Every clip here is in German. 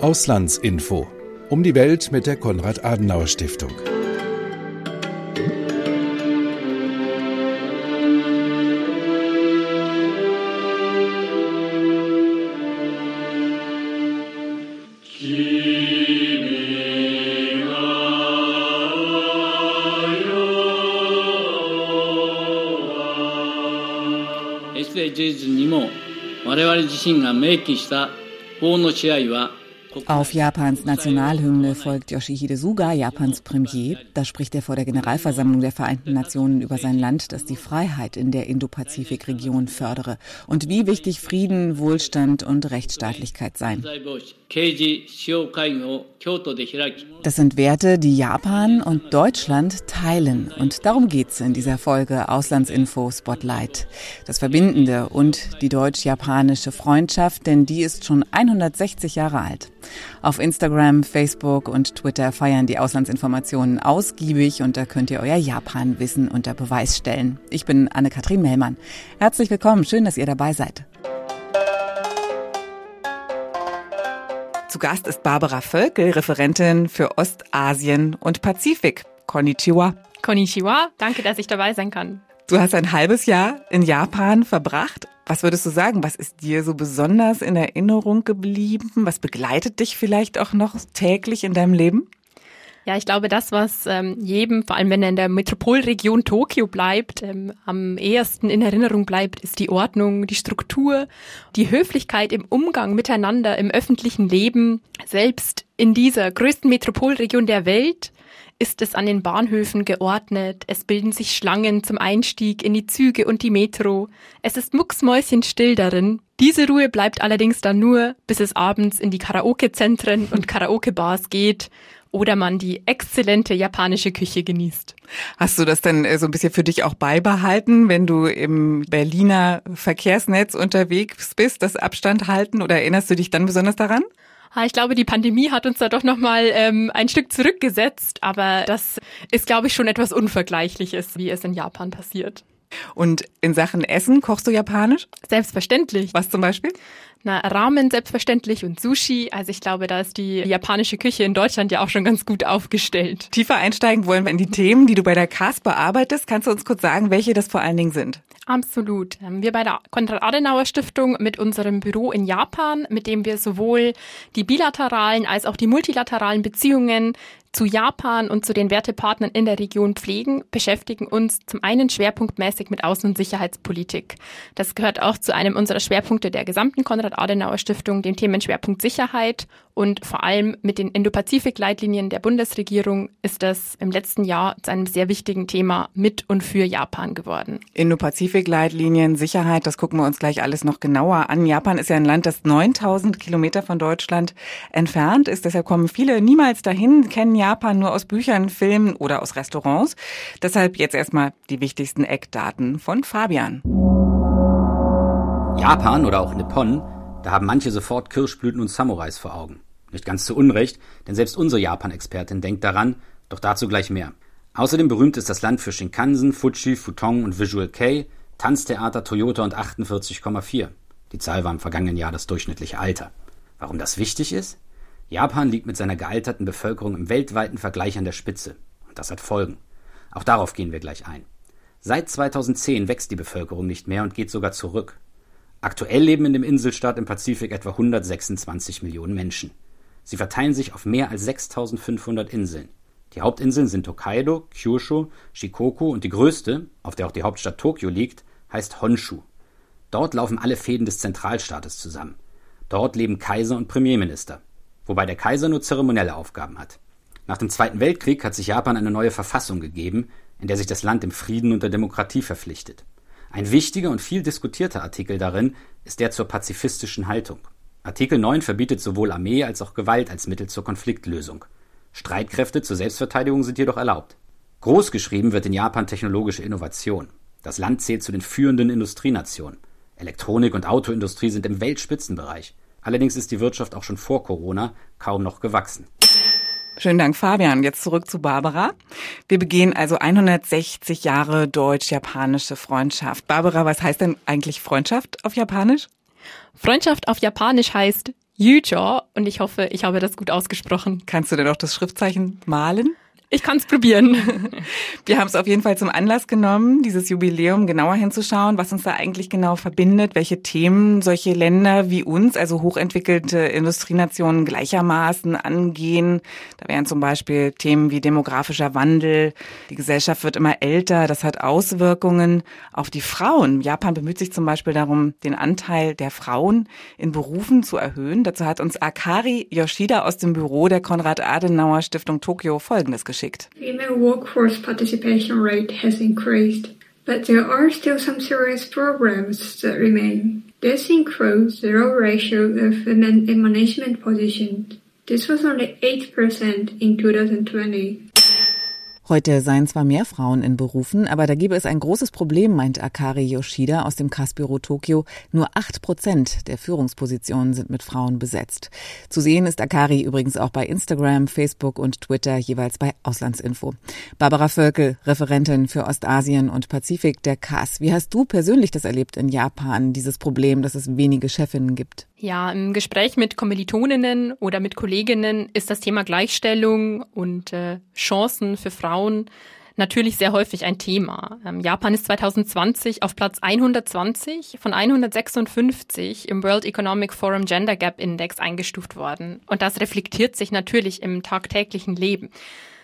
Auslandsinfo. Um die Welt mit der Konrad-Adenauer-Stiftung. SDGs にも我々自身が明記した法の支配は Auf Japans Nationalhymne folgt Yoshihide Suga, Japans Premier. Da spricht er vor der Generalversammlung der Vereinten Nationen über sein Land, das die Freiheit in der Indo-Pazifik-Region fördere und wie wichtig Frieden, Wohlstand und Rechtsstaatlichkeit seien. Das sind Werte, die Japan und Deutschland teilen. Und darum geht's in dieser Folge Auslandsinfo Spotlight. Das Verbindende und die deutsch-japanische Freundschaft, denn die ist schon 160 Jahre alt. Auf Instagram, Facebook und Twitter feiern die Auslandsinformationen ausgiebig und da könnt ihr euer Japan-Wissen unter Beweis stellen. Ich bin Anne-Kathrin Mellmann. Herzlich willkommen, schön, dass ihr dabei seid. Zu Gast ist Barbara Völkel, Referentin für Ostasien und Pazifik. Konnichiwa. Konnichiwa, danke, dass ich dabei sein kann. Du hast ein halbes Jahr in Japan verbracht. Was würdest du sagen? Was ist dir so besonders in Erinnerung geblieben? Was begleitet dich vielleicht auch noch täglich in deinem Leben? Ja, ich glaube, das, was ähm, jedem, vor allem wenn er in der Metropolregion Tokio bleibt, ähm, am ehesten in Erinnerung bleibt, ist die Ordnung, die Struktur, die Höflichkeit im Umgang miteinander im öffentlichen Leben. Selbst in dieser größten Metropolregion der Welt ist es an den Bahnhöfen geordnet. Es bilden sich Schlangen zum Einstieg in die Züge und die Metro. Es ist mucksmäuschenstill darin. Diese Ruhe bleibt allerdings dann nur, bis es abends in die Karaoke-Zentren und Karaoke-Bars geht oder man die exzellente japanische Küche genießt. Hast du das denn äh, so ein bisschen für dich auch beibehalten, wenn du im Berliner Verkehrsnetz unterwegs bist, das Abstand halten oder erinnerst du dich dann besonders daran? Ich glaube, die Pandemie hat uns da doch nochmal ähm, ein Stück zurückgesetzt, aber das ist, glaube ich, schon etwas Unvergleichliches, wie es in Japan passiert. Und in Sachen Essen kochst du japanisch? Selbstverständlich. Was zum Beispiel? Na, Ramen selbstverständlich und Sushi. Also ich glaube, da ist die japanische Küche in Deutschland ja auch schon ganz gut aufgestellt. Tiefer einsteigen wollen wir in die Themen, die du bei der CAS bearbeitest. Kannst du uns kurz sagen, welche das vor allen Dingen sind? Absolut. Ähm, wir bei der Konrad-Adenauer-Stiftung mit unserem Büro in Japan, mit dem wir sowohl die bilateralen als auch die multilateralen Beziehungen zu Japan und zu den Wertepartnern in der Region pflegen, beschäftigen uns zum einen schwerpunktmäßig mit Außen- und Sicherheitspolitik. Das gehört auch zu einem unserer Schwerpunkte der gesamten Konrad-Adenauer-Stiftung, dem Themenschwerpunkt Sicherheit. Und vor allem mit den Indo-Pazifik-Leitlinien der Bundesregierung ist das im letzten Jahr zu einem sehr wichtigen Thema mit und für Japan geworden. Indo-Pazifik-Leitlinien, Sicherheit, das gucken wir uns gleich alles noch genauer an. Japan ist ja ein Land, das 9000 Kilometer von Deutschland entfernt ist. Deshalb kommen viele niemals dahin, kennen Japan nur aus Büchern, Filmen oder aus Restaurants. Deshalb jetzt erstmal die wichtigsten Eckdaten von Fabian. Japan oder auch Nippon, da haben manche sofort Kirschblüten und Samurais vor Augen. Nicht ganz zu Unrecht, denn selbst unsere Japan-Expertin denkt daran, doch dazu gleich mehr. Außerdem berühmt ist das Land für Shinkansen, Fuji, Futong und Visual Kei, Tanztheater, Toyota und 48,4. Die Zahl war im vergangenen Jahr das durchschnittliche Alter. Warum das wichtig ist? Japan liegt mit seiner gealterten Bevölkerung im weltweiten Vergleich an der Spitze. Und das hat Folgen. Auch darauf gehen wir gleich ein. Seit 2010 wächst die Bevölkerung nicht mehr und geht sogar zurück. Aktuell leben in dem Inselstaat im Pazifik etwa 126 Millionen Menschen. Sie verteilen sich auf mehr als 6500 Inseln. Die Hauptinseln sind Hokkaido, Kyushu, Shikoku und die größte, auf der auch die Hauptstadt Tokio liegt, heißt Honshu. Dort laufen alle Fäden des Zentralstaates zusammen. Dort leben Kaiser und Premierminister wobei der Kaiser nur zeremonielle Aufgaben hat. Nach dem Zweiten Weltkrieg hat sich Japan eine neue Verfassung gegeben, in der sich das Land dem Frieden und der Demokratie verpflichtet. Ein wichtiger und viel diskutierter Artikel darin ist der zur pazifistischen Haltung. Artikel 9 verbietet sowohl Armee als auch Gewalt als Mittel zur Konfliktlösung. Streitkräfte zur Selbstverteidigung sind jedoch erlaubt. Großgeschrieben wird in Japan technologische Innovation. Das Land zählt zu den führenden Industrienationen. Elektronik und Autoindustrie sind im Weltspitzenbereich. Allerdings ist die Wirtschaft auch schon vor Corona kaum noch gewachsen. Schönen Dank, Fabian. Jetzt zurück zu Barbara. Wir begehen also 160 Jahre deutsch-japanische Freundschaft. Barbara, was heißt denn eigentlich Freundschaft auf Japanisch? Freundschaft auf Japanisch heißt Yuja und ich hoffe, ich habe das gut ausgesprochen. Kannst du denn auch das Schriftzeichen malen? Ich kann es probieren. Wir haben es auf jeden Fall zum Anlass genommen, dieses Jubiläum genauer hinzuschauen, was uns da eigentlich genau verbindet, welche Themen solche Länder wie uns, also hochentwickelte Industrienationen gleichermaßen angehen. Da wären zum Beispiel Themen wie demografischer Wandel, die Gesellschaft wird immer älter, das hat Auswirkungen auf die Frauen. Japan bemüht sich zum Beispiel darum, den Anteil der Frauen in Berufen zu erhöhen. Dazu hat uns Akari Yoshida aus dem Büro der Konrad-Adenauer Stiftung Tokio Folgendes geschrieben geschickt. Female workforce participation rate has increased, but there are still some serious problems that remain. This includes the low ratio of women in management positions. This was only 8% in 2020. Heute seien zwar mehr Frauen in Berufen, aber da gebe es ein großes Problem, meint Akari Yoshida aus dem Kassbüro Tokio. Nur acht Prozent der Führungspositionen sind mit Frauen besetzt. Zu sehen ist Akari übrigens auch bei Instagram, Facebook und Twitter, jeweils bei Auslandsinfo. Barbara Völkel, Referentin für Ostasien und Pazifik der KAS. Wie hast du persönlich das erlebt in Japan, dieses Problem, dass es wenige Chefinnen gibt? Ja, im Gespräch mit Kommilitoninnen oder mit Kolleginnen ist das Thema Gleichstellung und äh, Chancen für Frauen natürlich sehr häufig ein Thema. Ähm, Japan ist 2020 auf Platz 120 von 156 im World Economic Forum Gender Gap Index eingestuft worden. Und das reflektiert sich natürlich im tagtäglichen Leben.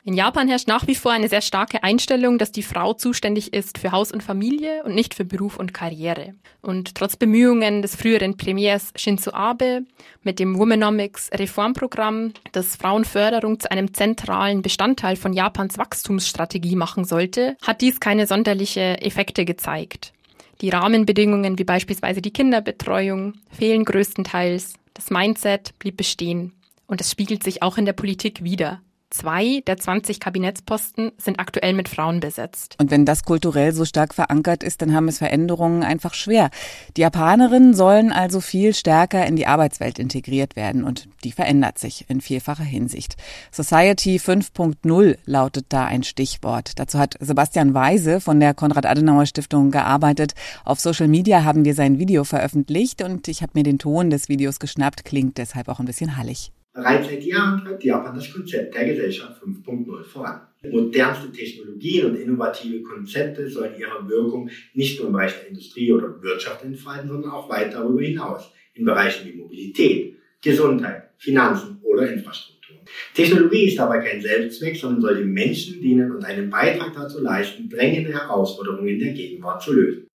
In Japan herrscht nach wie vor eine sehr starke Einstellung, dass die Frau zuständig ist für Haus und Familie und nicht für Beruf und Karriere. Und trotz Bemühungen des früheren Premiers Shinzo Abe mit dem Womenomics Reformprogramm, das Frauenförderung zu einem zentralen Bestandteil von Japans Wachstumsstrategie machen sollte, hat dies keine sonderliche Effekte gezeigt. Die Rahmenbedingungen wie beispielsweise die Kinderbetreuung fehlen größtenteils. Das Mindset blieb bestehen. Und es spiegelt sich auch in der Politik wider. Zwei der 20 Kabinettsposten sind aktuell mit Frauen besetzt. Und wenn das kulturell so stark verankert ist, dann haben es Veränderungen einfach schwer. Die Japanerinnen sollen also viel stärker in die Arbeitswelt integriert werden und die verändert sich in vielfacher Hinsicht. Society 5.0 lautet da ein Stichwort. Dazu hat Sebastian Weise von der Konrad-Adenauer Stiftung gearbeitet. Auf Social Media haben wir sein Video veröffentlicht und ich habe mir den Ton des Videos geschnappt, klingt deshalb auch ein bisschen hallig. Bereits seit Jahren treibt Japan das Konzept der Gesellschaft 5.0 voran. Modernste Technologien und innovative Konzepte sollen ihre Wirkung nicht nur im Bereich der Industrie oder Wirtschaft entfalten, sondern auch weit darüber hinaus in Bereichen wie Mobilität, Gesundheit, Finanzen oder Infrastruktur. Technologie ist dabei kein Selbstzweck, sondern soll den Menschen dienen und einen Beitrag dazu leisten, drängende Herausforderungen der Gegenwart zu lösen.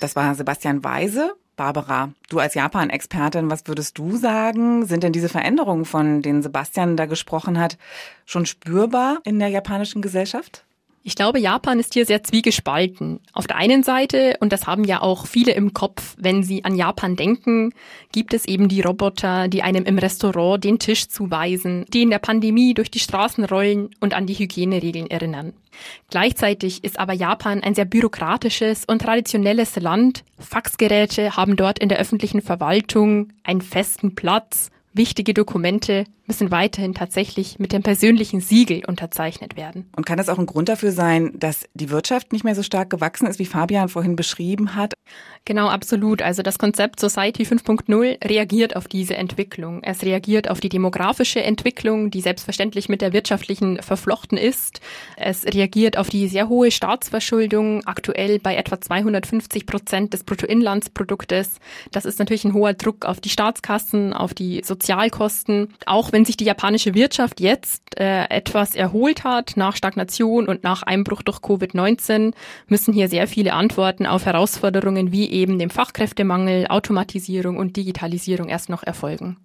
Das war Sebastian Weise, Barbara, du als Japan-Expertin, was würdest du sagen? Sind denn diese Veränderungen, von denen Sebastian da gesprochen hat, schon spürbar in der japanischen Gesellschaft? Ich glaube, Japan ist hier sehr zwiegespalten. Auf der einen Seite, und das haben ja auch viele im Kopf, wenn sie an Japan denken, gibt es eben die Roboter, die einem im Restaurant den Tisch zuweisen, die in der Pandemie durch die Straßen rollen und an die Hygieneregeln erinnern. Gleichzeitig ist aber Japan ein sehr bürokratisches und traditionelles Land. Faxgeräte haben dort in der öffentlichen Verwaltung einen festen Platz. Wichtige Dokumente müssen weiterhin tatsächlich mit dem persönlichen Siegel unterzeichnet werden. Und kann das auch ein Grund dafür sein, dass die Wirtschaft nicht mehr so stark gewachsen ist, wie Fabian vorhin beschrieben hat? Genau, absolut. Also das Konzept Society 5.0 reagiert auf diese Entwicklung. Es reagiert auf die demografische Entwicklung, die selbstverständlich mit der wirtschaftlichen verflochten ist. Es reagiert auf die sehr hohe Staatsverschuldung, aktuell bei etwa 250 Prozent des Bruttoinlandsproduktes. Das ist natürlich ein hoher Druck auf die Staatskassen, auf die Sozialkosten. Auch wenn sich die japanische Wirtschaft jetzt äh, etwas erholt hat nach Stagnation und nach Einbruch durch Covid-19, müssen hier sehr viele Antworten auf Herausforderungen wie eben dem Fachkräftemangel, Automatisierung und Digitalisierung erst noch erfolgen.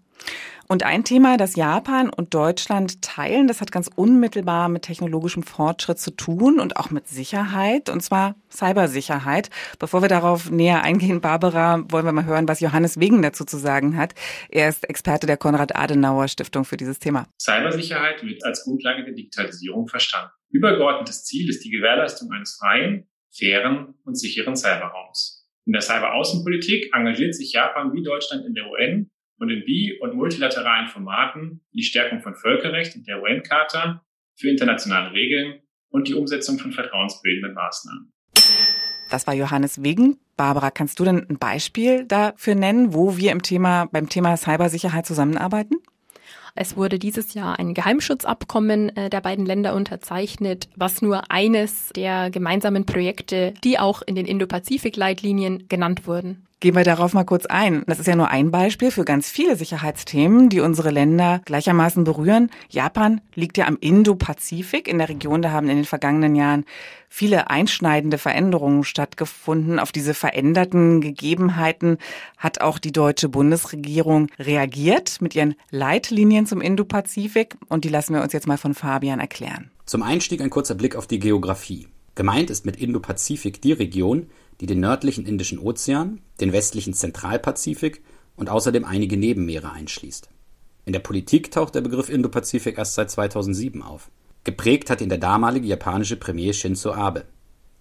Und ein Thema, das Japan und Deutschland teilen, das hat ganz unmittelbar mit technologischem Fortschritt zu tun und auch mit Sicherheit, und zwar Cybersicherheit. Bevor wir darauf näher eingehen, Barbara, wollen wir mal hören, was Johannes Wegen dazu zu sagen hat. Er ist Experte der Konrad-Adenauer-Stiftung für dieses Thema. Cybersicherheit wird als Grundlage der Digitalisierung verstanden. Übergeordnetes Ziel ist die Gewährleistung eines freien, fairen und sicheren Cyberraums. In der Cyberaußenpolitik engagiert sich Japan wie Deutschland in der UN und in bi- und multilateralen Formaten die Stärkung von Völkerrecht und der UN-Charta für internationale Regeln und die Umsetzung von vertrauensbildenden Maßnahmen. Das war Johannes Wegen. Barbara, kannst du denn ein Beispiel dafür nennen, wo wir im Thema, beim Thema Cybersicherheit zusammenarbeiten? Es wurde dieses Jahr ein Geheimschutzabkommen äh, der beiden Länder unterzeichnet, was nur eines der gemeinsamen Projekte, die auch in den Indo-Pazifik-Leitlinien genannt wurden. Gehen wir darauf mal kurz ein. Das ist ja nur ein Beispiel für ganz viele Sicherheitsthemen, die unsere Länder gleichermaßen berühren. Japan liegt ja am Indo-Pazifik in der Region. Da haben in den vergangenen Jahren viele einschneidende Veränderungen stattgefunden. Auf diese veränderten Gegebenheiten hat auch die deutsche Bundesregierung reagiert mit ihren Leitlinien zum Indo-Pazifik. Und die lassen wir uns jetzt mal von Fabian erklären. Zum Einstieg ein kurzer Blick auf die Geografie. Gemeint ist mit Indo-Pazifik die Region, die den nördlichen Indischen Ozean, den westlichen Zentralpazifik und außerdem einige Nebenmeere einschließt. In der Politik taucht der Begriff Indopazifik erst seit 2007 auf. Geprägt hat ihn der damalige japanische Premier Shinzo Abe.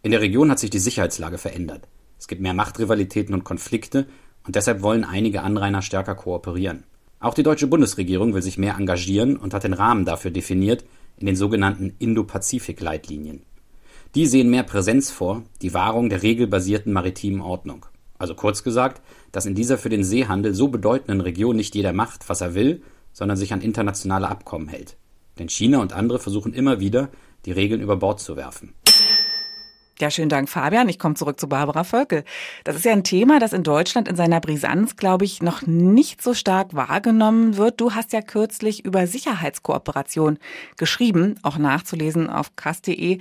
In der Region hat sich die Sicherheitslage verändert. Es gibt mehr Machtrivalitäten und Konflikte und deshalb wollen einige Anrainer stärker kooperieren. Auch die deutsche Bundesregierung will sich mehr engagieren und hat den Rahmen dafür definiert in den sogenannten Indo-Pazifik-Leitlinien. Die sehen mehr Präsenz vor, die Wahrung der regelbasierten maritimen Ordnung. Also kurz gesagt, dass in dieser für den Seehandel so bedeutenden Region nicht jeder macht, was er will, sondern sich an internationale Abkommen hält. Denn China und andere versuchen immer wieder, die Regeln über Bord zu werfen. Ja, schönen Dank, Fabian. Ich komme zurück zu Barbara Völkel. Das ist ja ein Thema, das in Deutschland in seiner Brisanz, glaube ich, noch nicht so stark wahrgenommen wird. Du hast ja kürzlich über Sicherheitskooperation geschrieben, auch nachzulesen auf krass.de.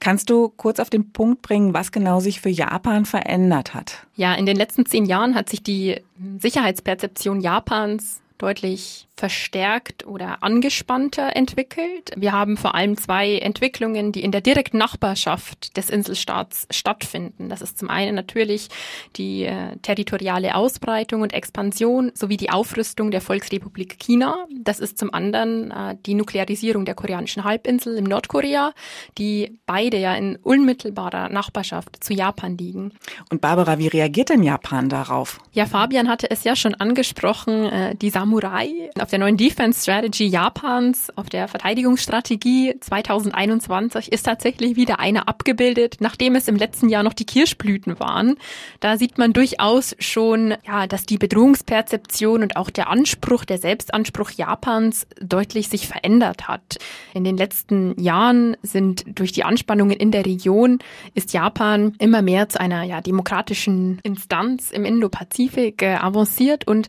Kannst du kurz auf den Punkt bringen, was genau sich für Japan verändert hat? Ja, in den letzten zehn Jahren hat sich die Sicherheitsperzeption Japans deutlich verstärkt oder angespannter entwickelt. Wir haben vor allem zwei Entwicklungen, die in der direkten Nachbarschaft des Inselstaats stattfinden. Das ist zum einen natürlich die äh, territoriale Ausbreitung und Expansion sowie die Aufrüstung der Volksrepublik China. Das ist zum anderen äh, die Nuklearisierung der koreanischen Halbinsel im Nordkorea, die beide ja in unmittelbarer Nachbarschaft zu Japan liegen. Und Barbara, wie reagiert denn Japan darauf? Ja, Fabian hatte es ja schon angesprochen, äh, die Samurai auf der neuen Defense Strategy Japans, auf der Verteidigungsstrategie 2021 ist tatsächlich wieder eine abgebildet, nachdem es im letzten Jahr noch die Kirschblüten waren. Da sieht man durchaus schon, ja, dass die Bedrohungsperzeption und auch der Anspruch, der Selbstanspruch Japans deutlich sich verändert hat. In den letzten Jahren sind durch die Anspannungen in der Region ist Japan immer mehr zu einer ja, demokratischen Instanz im Indo-Pazifik äh, avanciert und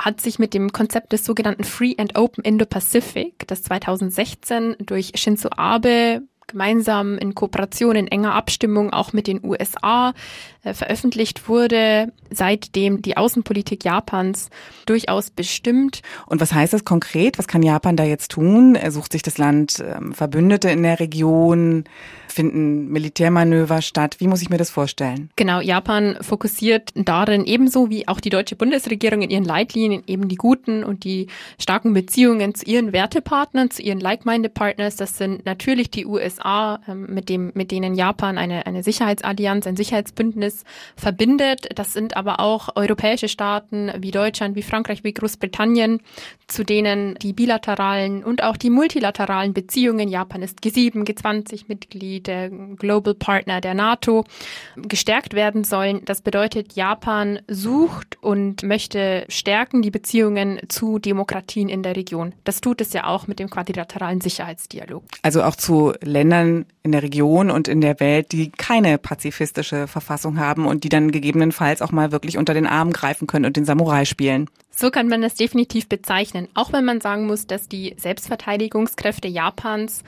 hat sich mit dem Konzept des sogenannten Free and Open Indo-Pacific, das 2016 durch Shinzo Abe gemeinsam in Kooperation, in enger Abstimmung auch mit den USA äh, veröffentlicht wurde, seitdem die Außenpolitik Japans durchaus bestimmt. Und was heißt das konkret? Was kann Japan da jetzt tun? Er sucht sich das Land ähm, Verbündete in der Region? Finden Militärmanöver statt? Wie muss ich mir das vorstellen? Genau, Japan fokussiert darin ebenso wie auch die deutsche Bundesregierung in ihren Leitlinien eben die guten und die starken Beziehungen zu ihren Wertepartnern, zu ihren like-minded Partners. Das sind natürlich die USA, ähm, mit dem, mit denen Japan eine, eine Sicherheitsallianz, ein Sicherheitsbündnis verbindet. Das sind aber auch europäische Staaten wie Deutschland, wie Frankreich, wie Großbritannien, zu denen die bilateralen und auch die multilateralen Beziehungen, Japan ist G7, G20-Mitglied, der Global Partner der NATO gestärkt werden sollen. Das bedeutet, Japan sucht und möchte stärken die Beziehungen zu Demokratien in der Region. Das tut es ja auch mit dem quadrilateralen Sicherheitsdialog. Also auch zu Ländern in der Region und in der Welt, die keine pazifistische Verfassung haben und die dann gegebenenfalls auch mal wirklich unter den Arm greifen können und den Samurai spielen. So kann man das definitiv bezeichnen, auch wenn man sagen muss, dass die Selbstverteidigungskräfte Japans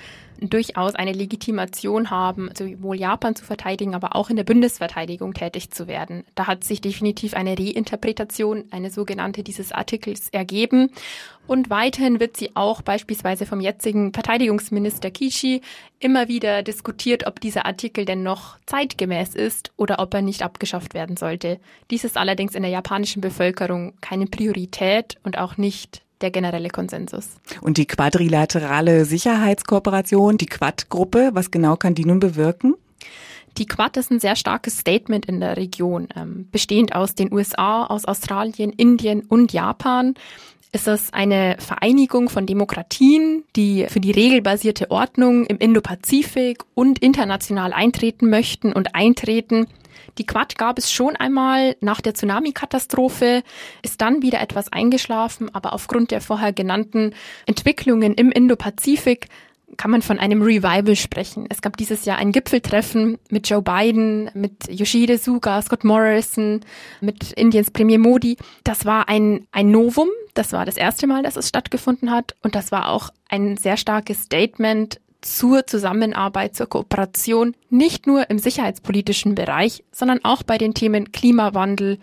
durchaus eine Legitimation haben, sowohl Japan zu verteidigen, aber auch in der Bundesverteidigung tätig zu werden. Da hat sich definitiv eine Reinterpretation, eine sogenannte dieses Artikels ergeben. Und weiterhin wird sie auch beispielsweise vom jetzigen Verteidigungsminister Kishi immer wieder diskutiert, ob dieser Artikel denn noch zeitgemäß ist oder ob er nicht abgeschafft werden sollte. Dies ist allerdings in der japanischen Bevölkerung keine Priorität und auch nicht der generelle Konsensus. Und die quadrilaterale Sicherheitskooperation, die Quad-Gruppe, was genau kann die nun bewirken? Die Quad ist ein sehr starkes Statement in der Region, ähm, bestehend aus den USA, aus Australien, Indien und Japan. Ist es eine Vereinigung von Demokratien, die für die regelbasierte Ordnung im Indopazifik und international eintreten möchten und eintreten Die Quad gab es schon einmal nach der Tsunami-Katastrophe, ist dann wieder etwas eingeschlafen, aber aufgrund der vorher genannten Entwicklungen im Indo-Pazifik kann man von einem Revival sprechen. Es gab dieses Jahr ein Gipfeltreffen mit Joe Biden, mit Yoshide Suga, Scott Morrison, mit Indiens Premier Modi. Das war ein, ein Novum. Das war das erste Mal, dass es stattgefunden hat. Und das war auch ein sehr starkes Statement zur Zusammenarbeit, zur Kooperation, nicht nur im sicherheitspolitischen Bereich, sondern auch bei den Themen Klimawandel,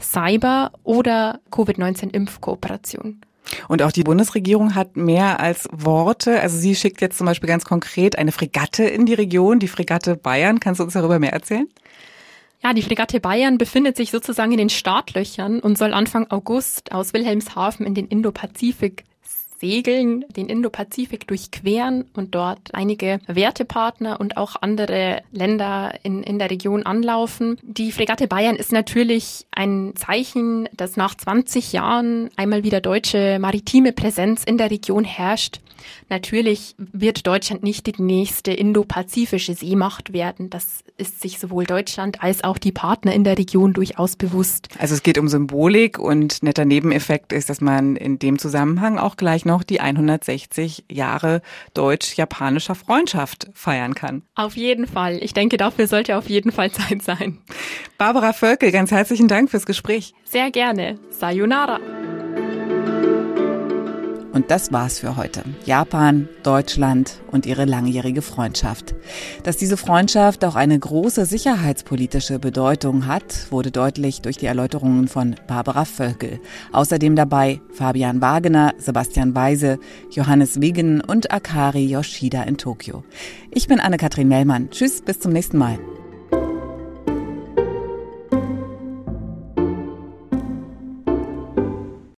Cyber oder Covid-19-Impfkooperation. Und auch die Bundesregierung hat mehr als Worte. Also sie schickt jetzt zum Beispiel ganz konkret eine Fregatte in die Region, die Fregatte Bayern. Kannst du uns darüber mehr erzählen? Ja, die Fregatte Bayern befindet sich sozusagen in den Startlöchern und soll Anfang August aus Wilhelmshaven in den Indopazifik segeln, den Indopazifik durchqueren und dort einige Wertepartner und auch andere Länder in, in der Region anlaufen. Die Fregatte Bayern ist natürlich ein Zeichen, dass nach 20 Jahren einmal wieder deutsche maritime Präsenz in der Region herrscht. Natürlich wird Deutschland nicht die nächste indopazifische Seemacht werden. Das ist sich sowohl Deutschland als auch die Partner in der Region durchaus bewusst. Also es geht um Symbolik und netter Nebeneffekt ist, dass man in dem Zusammenhang auch gleich noch die 160 Jahre deutsch-japanischer Freundschaft feiern kann. Auf jeden Fall. Ich denke, dafür sollte auf jeden Fall Zeit sein. Barbara Völkel, ganz herzlichen Dank fürs Gespräch. Sehr gerne. Sayonara. Und das war's für heute. Japan, Deutschland und ihre langjährige Freundschaft. Dass diese Freundschaft auch eine große sicherheitspolitische Bedeutung hat, wurde deutlich durch die Erläuterungen von Barbara Völkel. Außerdem dabei Fabian Wagener, Sebastian Weise, Johannes Wiegen und Akari Yoshida in Tokio. Ich bin Anne-Kathrin Mellmann. Tschüss, bis zum nächsten Mal.